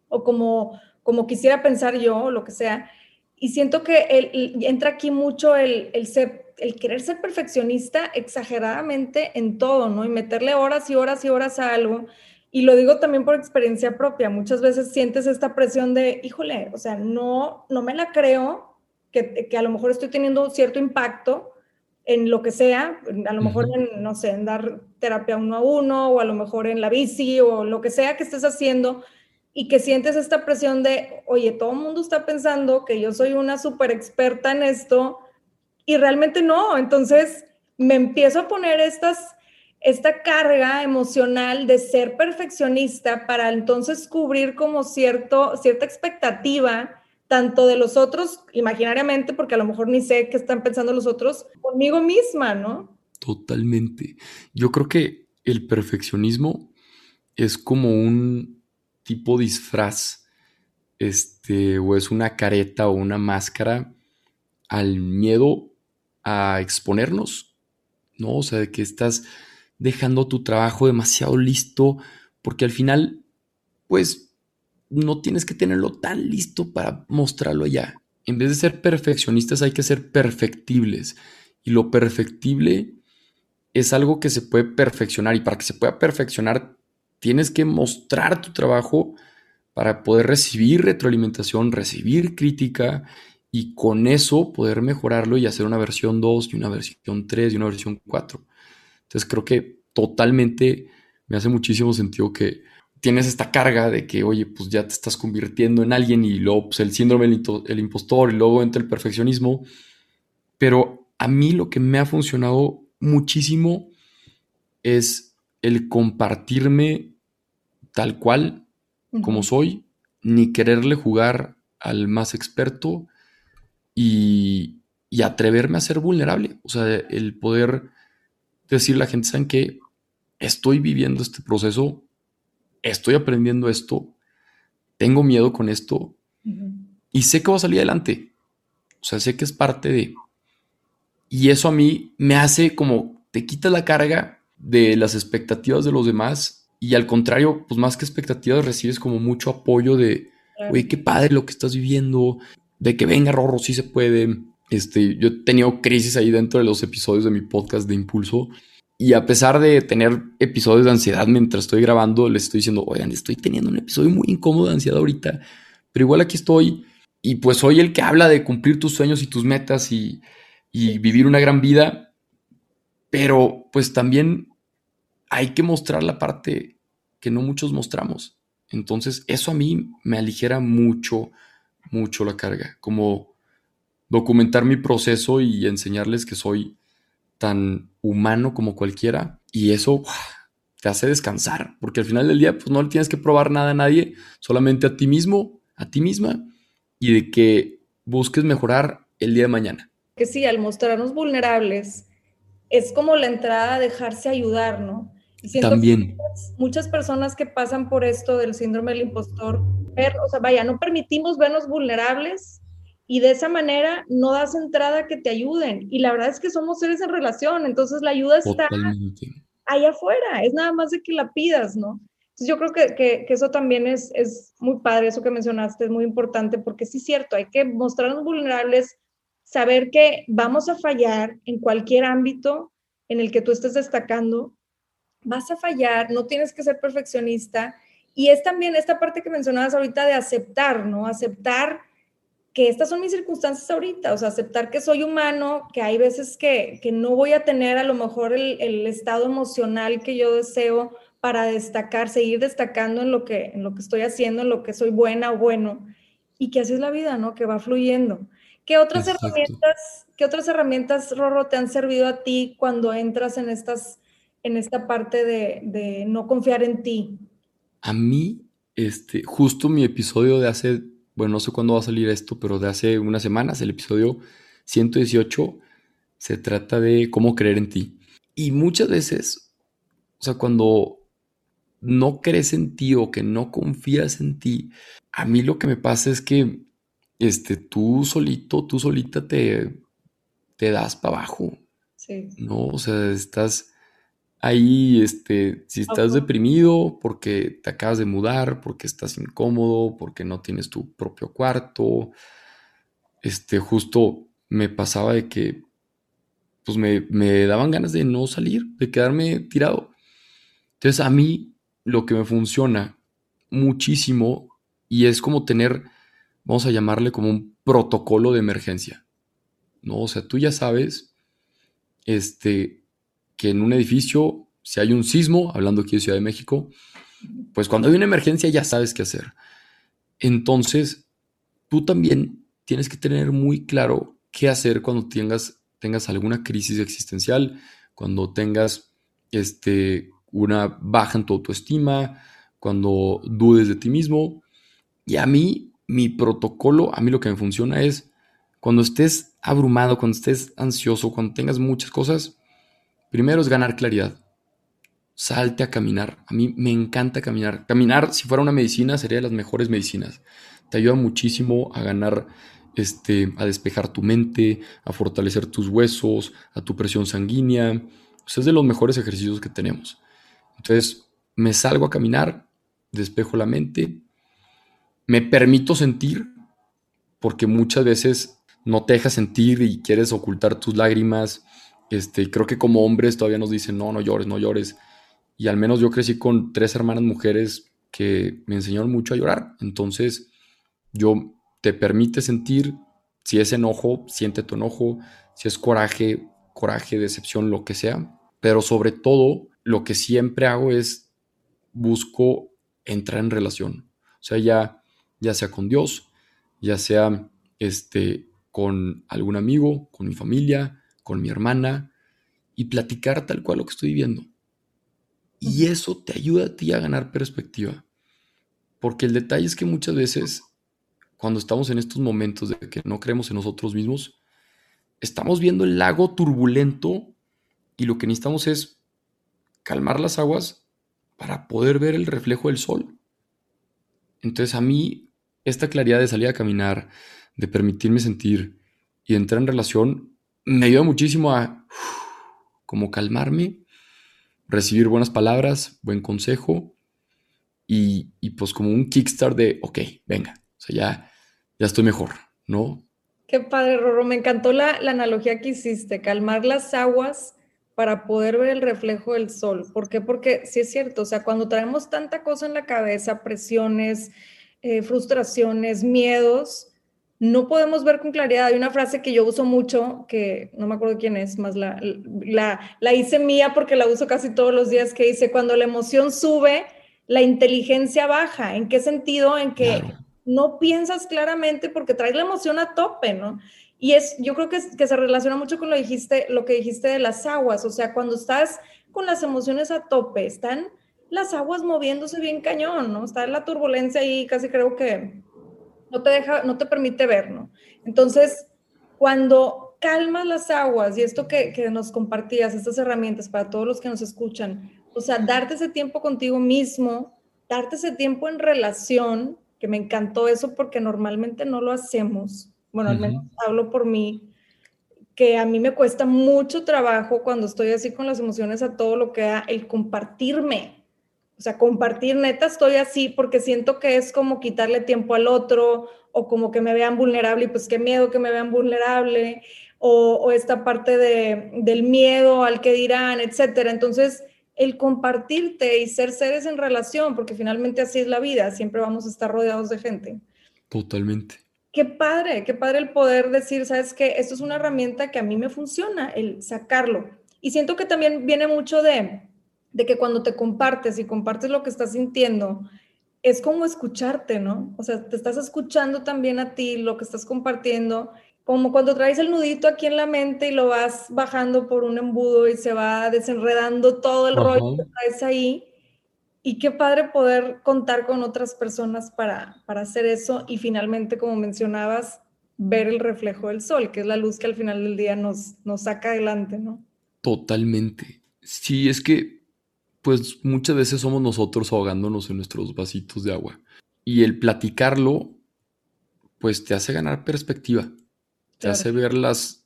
o como, como quisiera pensar yo o lo que sea. Y siento que el, entra aquí mucho el, el, ser, el querer ser perfeccionista exageradamente en todo, ¿no? Y meterle horas y horas y horas a algo. Y lo digo también por experiencia propia. Muchas veces sientes esta presión de, híjole, o sea, no, no me la creo que, que a lo mejor estoy teniendo cierto impacto en lo que sea, a lo mejor en, no sé, en dar terapia uno a uno, o a lo mejor en la bici, o lo que sea que estés haciendo, y que sientes esta presión de, oye, todo el mundo está pensando que yo soy una súper experta en esto, y realmente no. Entonces me empiezo a poner estas, esta carga emocional de ser perfeccionista para entonces cubrir como cierto, cierta expectativa tanto de los otros imaginariamente, porque a lo mejor ni sé qué están pensando los otros, conmigo misma, ¿no? Totalmente. Yo creo que el perfeccionismo es como un tipo disfraz, este, o es una careta o una máscara al miedo a exponernos, ¿no? O sea, de que estás dejando tu trabajo demasiado listo, porque al final, pues no tienes que tenerlo tan listo para mostrarlo ya. En vez de ser perfeccionistas hay que ser perfectibles. Y lo perfectible es algo que se puede perfeccionar. Y para que se pueda perfeccionar tienes que mostrar tu trabajo para poder recibir retroalimentación, recibir crítica y con eso poder mejorarlo y hacer una versión 2 y una versión 3 y una versión 4. Entonces creo que totalmente me hace muchísimo sentido que tienes esta carga de que, oye, pues ya te estás convirtiendo en alguien y luego pues, el síndrome del impostor y luego entra el perfeccionismo. Pero a mí lo que me ha funcionado muchísimo es el compartirme tal cual como soy, ni quererle jugar al más experto y, y, atreverme a ser vulnerable. O sea, el poder decirle a la gente, ¿saben qué? Estoy viviendo este proceso estoy aprendiendo esto, tengo miedo con esto y sé que va a salir adelante. O sea, sé que es parte de... Y eso a mí me hace como, te quita la carga de las expectativas de los demás y al contrario, pues más que expectativas recibes como mucho apoyo de, oye, qué padre lo que estás viviendo, de que venga Rorro, sí se puede. Este, yo he tenido crisis ahí dentro de los episodios de mi podcast de Impulso y a pesar de tener episodios de ansiedad mientras estoy grabando, les estoy diciendo, oigan, estoy teniendo un episodio muy incómodo de ansiedad ahorita, pero igual aquí estoy. Y pues soy el que habla de cumplir tus sueños y tus metas y, y vivir una gran vida. Pero pues también hay que mostrar la parte que no muchos mostramos. Entonces eso a mí me aligera mucho, mucho la carga. Como documentar mi proceso y enseñarles que soy tan humano como cualquiera y eso te hace descansar, porque al final del día pues no le tienes que probar nada a nadie, solamente a ti mismo, a ti misma y de que busques mejorar el día de mañana. Que sí, al mostrarnos vulnerables es como la entrada a dejarse ayudar, ¿no? También. Muchas, muchas, personas que pasan por esto del síndrome del impostor, o sea, vaya, no permitimos vernos vulnerables y de esa manera no das entrada a que te ayuden. Y la verdad es que somos seres en relación, entonces la ayuda está ahí afuera, es nada más de que la pidas, ¿no? Entonces yo creo que, que, que, eso también es, es muy padre, eso que mencionaste es muy importante, porque sí es cierto, hay que mostrarnos vulnerables, saber que vamos a fallar en cualquier ámbito en el que tú estés destacando, vas a fallar, no tienes que ser perfeccionista. Y es también esta parte que mencionabas ahorita de aceptar, ¿no? Aceptar que estas son mis circunstancias ahorita, o sea, aceptar que soy humano, que hay veces que, que no voy a tener a lo mejor el, el, estado emocional que yo deseo para destacar, seguir destacando en lo, que, en lo que estoy haciendo, en lo que soy buena o bueno, y que así es la vida, ¿no? Que va fluyendo. ¿Qué otras herramientas, qué otras herramientas, Rorro, te han servido a ti cuando entras en estas, en esta parte de, de no confiar en ti? A mí, este, justo mi episodio de hace bueno, no sé cuándo va a salir esto, pero de hace unas semanas, el episodio 118 se trata de cómo creer en ti. Y muchas veces, o sea, cuando no crees en ti o que no confías en ti, a mí lo que me pasa es que este, tú solito, tú solita te, te das para abajo. Sí. ¿No? O sea, estás ahí, este, si estás deprimido porque te acabas de mudar, porque estás incómodo, porque no tienes tu propio cuarto, este, justo me pasaba de que, pues me, me daban ganas de no salir, de quedarme tirado. Entonces a mí lo que me funciona muchísimo y es como tener, vamos a llamarle como un protocolo de emergencia. ¿no? O sea, tú ya sabes este, que en un edificio, si hay un sismo, hablando aquí de Ciudad de México, pues cuando hay una emergencia ya sabes qué hacer. Entonces, tú también tienes que tener muy claro qué hacer cuando tengas, tengas alguna crisis existencial, cuando tengas este, una baja en tu autoestima, cuando dudes de ti mismo. Y a mí, mi protocolo, a mí lo que me funciona es cuando estés abrumado, cuando estés ansioso, cuando tengas muchas cosas, primero es ganar claridad. Salte a caminar. A mí me encanta caminar. Caminar, si fuera una medicina, sería de las mejores medicinas. Te ayuda muchísimo a ganar, este, a despejar tu mente, a fortalecer tus huesos, a tu presión sanguínea. es de los mejores ejercicios que tenemos. Entonces, me salgo a caminar, despejo la mente, me permito sentir, porque muchas veces no te dejas sentir y quieres ocultar tus lágrimas. Este, creo que como hombres todavía nos dicen, no, no llores, no llores. Y al menos yo crecí con tres hermanas mujeres que me enseñaron mucho a llorar. Entonces, yo te permite sentir, si es enojo, siente tu enojo, si es coraje, coraje, decepción, lo que sea. Pero sobre todo, lo que siempre hago es busco entrar en relación. O sea, ya, ya sea con Dios, ya sea este, con algún amigo, con mi familia, con mi hermana, y platicar tal cual lo que estoy viviendo. Y eso te ayuda a ti a ganar perspectiva. Porque el detalle es que muchas veces, cuando estamos en estos momentos de que no creemos en nosotros mismos, estamos viendo el lago turbulento y lo que necesitamos es calmar las aguas para poder ver el reflejo del sol. Entonces a mí, esta claridad de salir a caminar, de permitirme sentir y entrar en relación, me ayuda muchísimo a como calmarme, recibir buenas palabras, buen consejo y, pues como un kickstart de, ok, venga, o sea, ya, ya estoy mejor, ¿no? Qué padre, Rorro, me encantó la, la analogía que hiciste, calmar las aguas para poder ver el reflejo del sol. ¿Por qué? Porque sí es cierto, o sea, cuando traemos tanta cosa en la cabeza, presiones, eh, frustraciones, miedos, no podemos ver con claridad. Hay una frase que yo uso mucho, que no me acuerdo quién es, más la, la, hice mía porque la uso casi todos los días, que dice, cuando la emoción sube, la inteligencia baja. ¿En qué sentido? En que no piensas claramente porque traes la emoción a tope, ¿no? Y es, yo creo que, que se relaciona mucho con lo, dijiste, lo que dijiste de las aguas, o sea, cuando estás con las emociones a tope, están las aguas moviéndose bien cañón, ¿no? Está la turbulencia ahí, casi creo que no te deja, no te permite ver, ¿no? Entonces, cuando calmas las aguas y esto que, que nos compartías, estas herramientas para todos los que nos escuchan, o sea, darte ese tiempo contigo mismo, darte ese tiempo en relación, que me encantó eso porque normalmente no lo hacemos, bueno, al menos hablo por mí, que a mí me cuesta mucho trabajo cuando estoy así con las emociones a todo lo que da el compartirme, o sea, compartir, neta, estoy así porque siento que es como quitarle tiempo al otro o como que me vean vulnerable y pues qué miedo que me vean vulnerable o, esta parte de, del miedo al que dirán, etcétera. Entonces, el compartirte y ser seres en relación, porque finalmente así es la vida, siempre vamos a estar rodeados de gente. Totalmente. Qué padre, qué padre el poder decir, sabes que esto es una herramienta que a mí me funciona, el sacarlo. Y siento que también viene mucho de, de que cuando te compartes y compartes lo que estás sintiendo, es como escucharte, ¿no? O sea, te estás escuchando también a ti, lo que estás compartiendo, como cuando traes el nudito aquí en la mente y lo vas bajando por un embudo y se va desenredando todo el rollo que traes ahí. Y qué padre poder contar con otras personas para, para hacer eso y finalmente, como mencionabas, ver el reflejo del sol, que es la luz que al final del día nos, nos saca adelante, ¿no? Totalmente. Sí, es que pues muchas veces somos nosotros ahogándonos en nuestros vasitos de agua. Y el platicarlo, pues te hace ganar perspectiva, te hace ver las,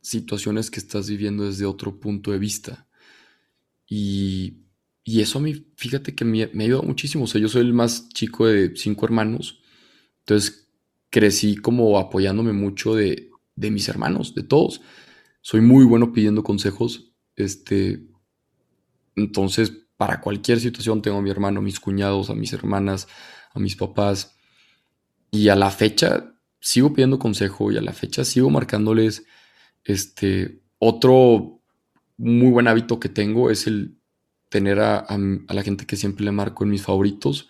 situaciones que estás viviendo desde otro punto de vista. Y, eso a mí, fíjate que me, me ha ayudado muchísimo. O sea, yo soy el más chico de cinco hermanos. Entonces crecí como apoyándome mucho de, de mis hermanos, de todos. Soy muy bueno pidiendo consejos. Este, entonces, para cualquier situación tengo a mi hermano, a mis cuñados, a mis hermanas, a mis papás. Y a la fecha sigo pidiendo consejo y a la fecha sigo marcándoles este otro muy buen hábito que tengo es el tener a, la gente que siempre le marco en mis favoritos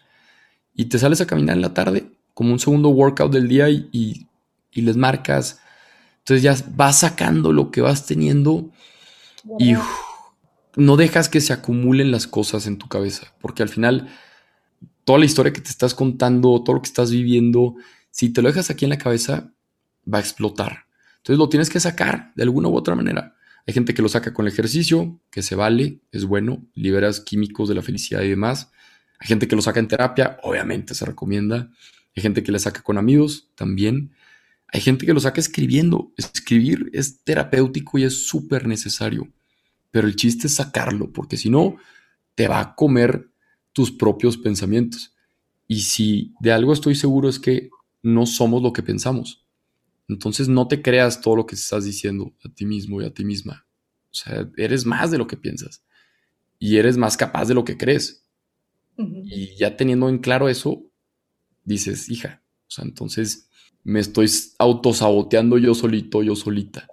y te sales a caminar en la tarde como un segundo workout del día y, les marcas. Entonces ya vas sacando lo que vas teniendo y no dejas que se acumulen las cosas en tu cabeza, porque al final toda la historia que te estás contando, todo lo que estás viviendo, si te lo dejas aquí en la cabeza, va a explotar. Entonces lo tienes que sacar de alguna u otra manera. Hay gente que lo saca con el ejercicio, que se vale, es bueno, liberas químicos de la felicidad y demás. Hay gente que lo saca en terapia, obviamente se recomienda. Hay gente que le saca con amigos, también. Hay gente que lo saca escribiendo. Escribir es terapéutico y es súper necesario. Pero el chiste es sacarlo, porque si no, te va a comer tus propios pensamientos. Y si de algo estoy seguro es que no somos lo que pensamos. Entonces no te creas todo lo que estás diciendo a ti mismo y a ti misma. O sea, eres más de lo que piensas. Y eres más capaz de lo que crees. Y ya teniendo en claro eso, dices, hija, o sea, entonces me estoy autosaboteando yo solito, yo solita.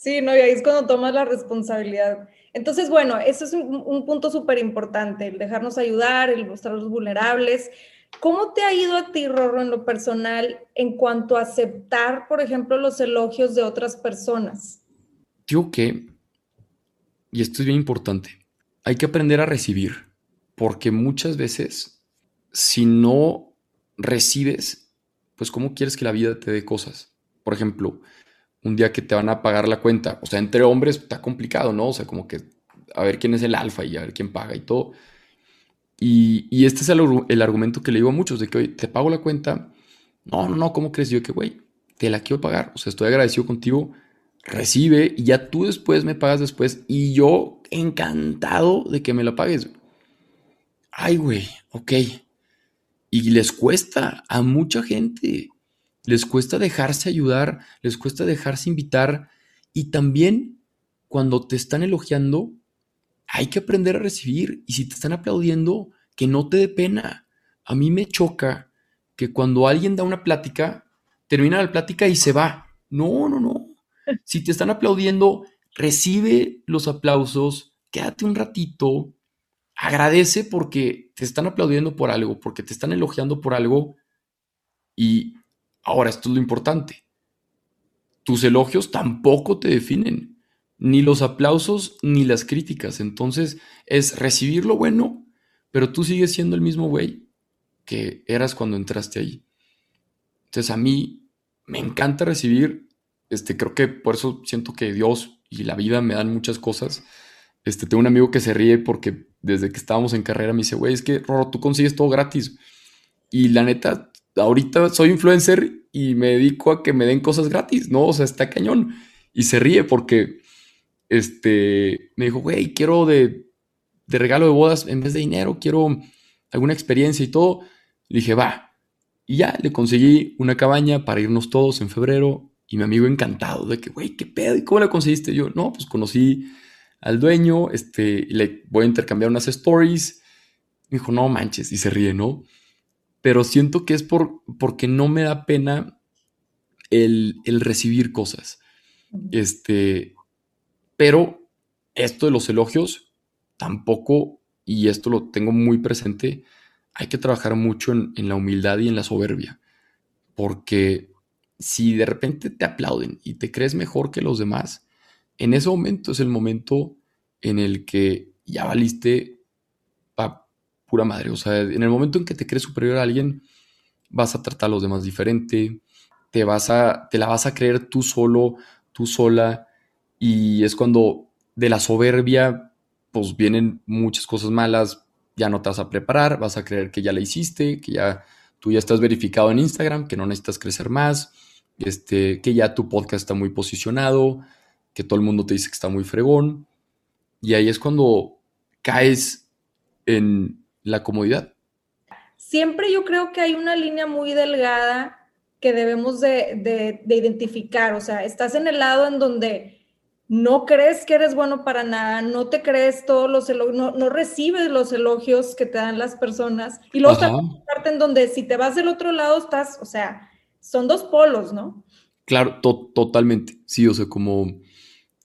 Sí, no, y ahí es cuando tomas la responsabilidad. Entonces, bueno, eso es un, punto súper importante, el dejarnos ayudar, el mostrarnos vulnerables. ¿Cómo te ha ido a ti, Rorro, en lo personal, en cuanto a aceptar, por ejemplo, los elogios de otras personas? Digo que, y esto es bien importante, hay que aprender a recibir, porque muchas veces, si no recibes, pues ¿cómo quieres que la vida te dé cosas? Por ejemplo, un día que te van a pagar la cuenta. O sea, entre hombres está complicado, ¿no? O sea, como que a ver quién es el alfa y a ver quién paga y todo. Y, este es el, argumento que le digo a muchos, de que, te pago la cuenta. No, no, no, ¿cómo crees? Yo que, güey, te la quiero pagar. O sea, estoy agradecido contigo. Recibe y ya tú después me pagas después. Y yo encantado de que me la pagues. Ay, güey, ok. Y les cuesta a mucha gente les cuesta dejarse ayudar, les cuesta dejarse invitar y también cuando te están elogiando, hay que aprender a recibir y si te están aplaudiendo, que no te dé pena. A mí me choca que cuando alguien da una plática, termina la plática y se va. No, no, no. Si te están aplaudiendo, recibe los aplausos, quédate un ratito, agradece porque te están aplaudiendo por algo, porque te están elogiando por algo y Ahora, esto es lo importante. Tus elogios tampoco te definen, ni los aplausos ni las críticas. Entonces, es recibir lo bueno, pero tú sigues siendo el mismo güey que eras cuando entraste ahí. Entonces, a mí me encanta recibir, este, creo que por eso siento que Dios y la vida me dan muchas cosas. Este, tengo un amigo que se ríe porque desde que estábamos en carrera me dice, güey, es que Roro, tú consigues todo gratis. Y la neta, ahorita soy influencer y me dedico a que me den cosas gratis, ¿no? O sea, está cañón. Y se ríe porque, este, me dijo, güey, quiero de, de regalo de bodas, en vez de dinero, quiero alguna experiencia y todo. Le dije, va. Y ya le conseguí una cabaña para irnos todos en febrero. Y mi amigo encantado de que, güey, ¿qué pedo? ¿Y cómo la conseguiste? Yo, no, pues conocí al dueño, este, le voy a intercambiar unas stories. Me dijo, no manches, y se ríe, ¿no? Pero siento que es por, porque no me da pena el, recibir cosas. Este, pero esto de los elogios tampoco, y esto lo tengo muy presente, hay que trabajar mucho en, en la humildad y en la soberbia, porque si de repente te aplauden y te crees mejor que los demás, en ese momento es el momento en el que ya valiste pura madre. O sea, en el momento en que te crees superior a alguien, vas a tratar a los demás diferente, te, vas a, te la vas a creer tú solo, tú sola, y es cuando de la soberbia, pues vienen muchas cosas malas, ya no te vas a preparar, vas a creer que ya la hiciste, que ya tú ya estás verificado en Instagram, que no necesitas crecer más, este, que ya tu podcast está muy posicionado, que todo el mundo te dice que está muy fregón. Y ahí es cuando caes en la comodidad. Siempre yo creo que hay una línea muy delgada que debemos de, identificar. O sea, estás en el lado en donde no crees que eres bueno para nada, no te crees todos los elogios, no, recibes los elogios que te dan las personas. Y luego está parte en donde si te vas del otro lado estás, o sea, son dos polos, ¿no? Claro, totalmente. Sí, o sea, como,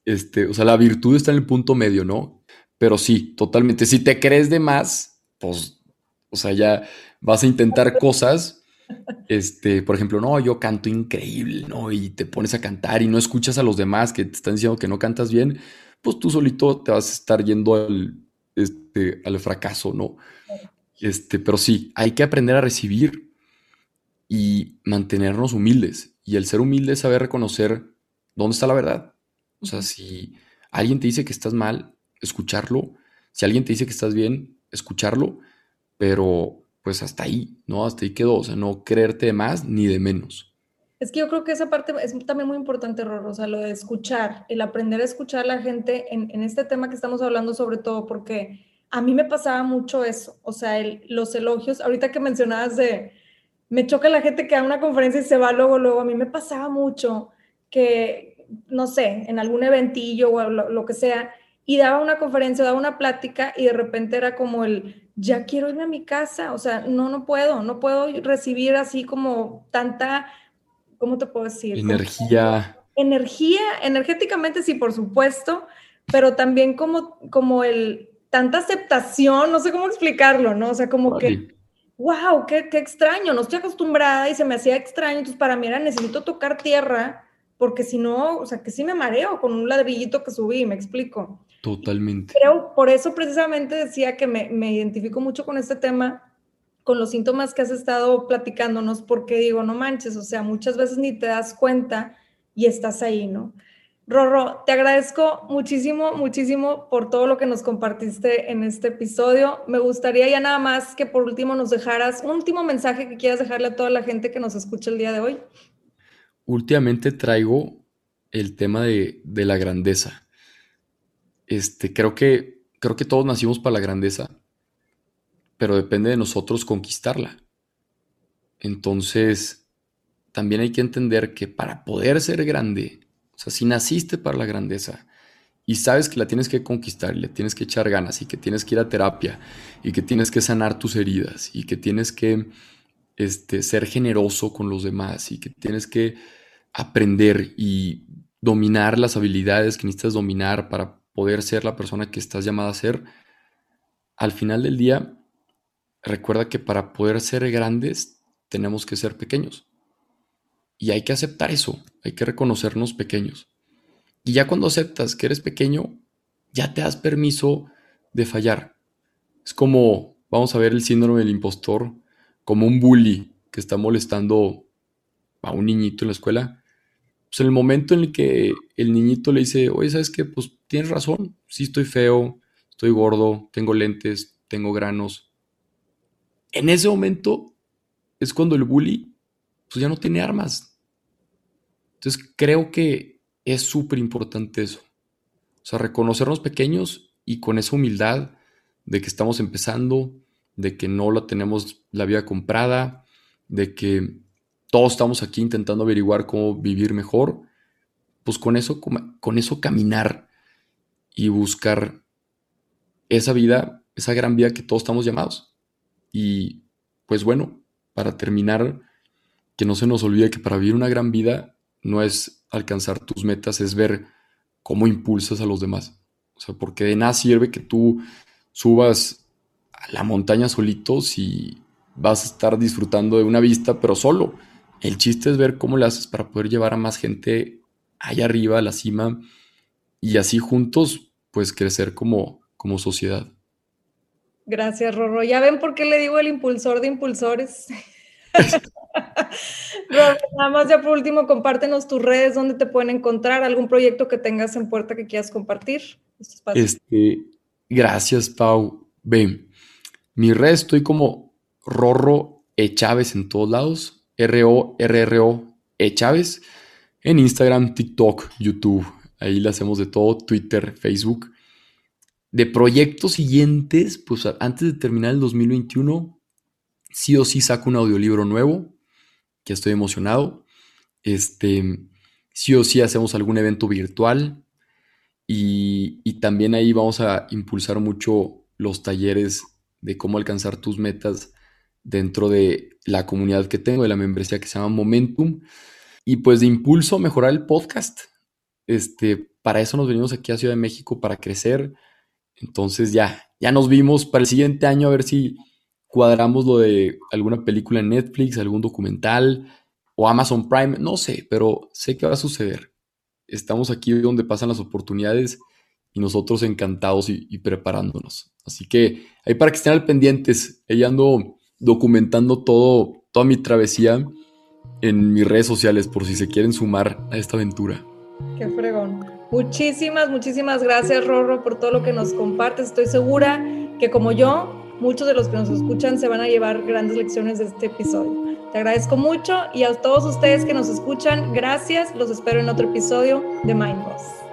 este, o sea, la virtud está en el punto medio, ¿no? Pero sí, totalmente. Si te crees de más, pues, o sea, ya vas a intentar cosas este, por ejemplo, no, yo canto increíble, ¿no? Y te pones a cantar y no escuchas a los demás que te están diciendo que no cantas bien, pues tú solito te vas a estar yendo al, este, al fracaso, ¿no? Este, pero sí, hay que aprender a recibir y mantenernos humildes. Y el ser humilde es saber reconocer dónde está la verdad. O sea, si alguien te dice que estás mal, escucharlo. Si alguien te dice que estás bien, escucharlo. Pero pues hasta ahí, ¿no? Hasta ahí quedó, o sea, no creerte de más ni de menos. Es que yo creo que esa parte es también muy importante, Rorro, o sea, lo de escuchar, el aprender a escuchar a la gente en, en este tema que estamos hablando sobre todo, porque a mí me pasaba mucho eso, o sea, los elogios, ahorita que mencionabas de, me choca la gente que da una conferencia y se va luego, luego, a mí me pasaba mucho que, no sé, en algún eventillo o lo que sea, y daba una conferencia, daba una plática y de repente era como el, ya quiero irme a mi casa, o sea, no, no puedo, no puedo recibir así como tanta, ¿cómo te puedo decir? Energía. energía, energéticamente sí, por supuesto, pero también como, como el, tanta aceptación, no sé cómo explicarlo, ¿no? O sea, como que, wow, qué, qué extraño, no estoy acostumbrada y se me hacía extraño, entonces para mí era necesito tocar tierra porque si no, o sea, que sí me mareo con un ladrillito que subí, me explico. Totalmente. Creo, por eso precisamente decía que me, me identifico mucho con este tema, con los síntomas que has estado platicándonos, porque digo, no manches, o sea, muchas veces ni te das cuenta y estás ahí, ¿no? Rorro, te agradezco muchísimo, muchísimo por todo lo que nos compartiste en este episodio. Me gustaría ya nada más que por último nos dejaras un último mensaje que quieras dejarle a toda la gente que nos escucha el día de hoy últimamente traigo el tema de, la grandeza. Este, creo que, creo que todos nacimos para la grandeza, pero depende de nosotros conquistarla. Entonces, también hay que entender que para poder ser grande, o sea, si naciste para la grandeza y sabes que la tienes que conquistar y le tienes que echar ganas y que tienes que ir a terapia y que tienes que sanar tus heridas y que tienes que este, ser generoso con los demás y que tienes que aprender y dominar las habilidades que necesitas dominar para poder ser la persona que estás llamada a ser, al final del día, recuerda que para poder ser grandes tenemos que ser pequeños. Y hay que aceptar eso, hay que reconocernos pequeños. Y ya cuando aceptas que eres pequeño, ya te das permiso de fallar. Es como, vamos a ver el síndrome del impostor, como un bully que está molestando a un niñito en la escuela pues en el momento en el que el niñito le dice, oye, ¿sabes qué? Pues tienes razón, sí estoy feo, estoy gordo, tengo lentes, tengo granos. En ese momento es cuando el bully pues ya no tiene armas. Entonces creo que es súper importante eso. O sea, reconocernos pequeños y con esa humildad de que estamos empezando, de que no la tenemos la vida comprada, de que todos estamos aquí intentando averiguar cómo vivir mejor, pues con eso, con eso caminar y buscar esa vida, esa gran vida que todos estamos llamados. Y pues bueno, para terminar, que no se nos olvide que para vivir una gran vida no es alcanzar tus metas, es ver cómo impulsas a los demás. O sea, porque de nada sirve que tú subas a la montaña solito si vas a estar disfrutando de una vista, pero solo. El chiste es ver cómo le haces para poder llevar a más gente allá arriba, a la cima, y así juntos, pues crecer como, como sociedad. Gracias, Rorro. Ya ven por qué le digo el impulsor de impulsores. Rorro, nada más ya por último, compártenos tus redes, donde te pueden encontrar, algún proyecto que tengas en puerta que quieras compartir. Este, gracias, Pau. Ven, mi red estoy como Rorro E. Chávez en todos lados. R-O-R-R-O-E Chávez en Instagram, TikTok, YouTube, Ahí le hacemos de todo, Twitter, Facebook. De proyectos siguientes, pues antes de terminar el 2021, sí o sí saco un audiolibro nuevo, que estoy emocionado. Este, sí o sí hacemos algún evento virtual. Y, y también ahí vamos a impulsar mucho los talleres de cómo alcanzar tus metas dentro de la comunidad que tengo, de la membresía que se llama Momentum. Y pues de impulso mejorar el podcast. Este, para eso nos venimos aquí a Ciudad de México, para crecer. Entonces ya, ya nos vimos para el siguiente año a ver si cuadramos lo de alguna película en Netflix, algún documental o Amazon Prime, no sé, pero sé que va a suceder. Estamos aquí donde pasan las oportunidades y nosotros encantados y, preparándonos. Así que ahí para que estén al pendientes, ella ando documentando todo, toda mi travesía en mis redes sociales por si se quieren sumar a esta aventura. Qué fregón. Muchísimas, muchísimas gracias, Rorro, por todo lo que nos compartes. Estoy segura que como yo, muchos de los que nos escuchan se van a llevar grandes lecciones de este episodio. Te agradezco mucho y a todos ustedes que nos escuchan, gracias. Los espero en otro episodio de Mind Boss.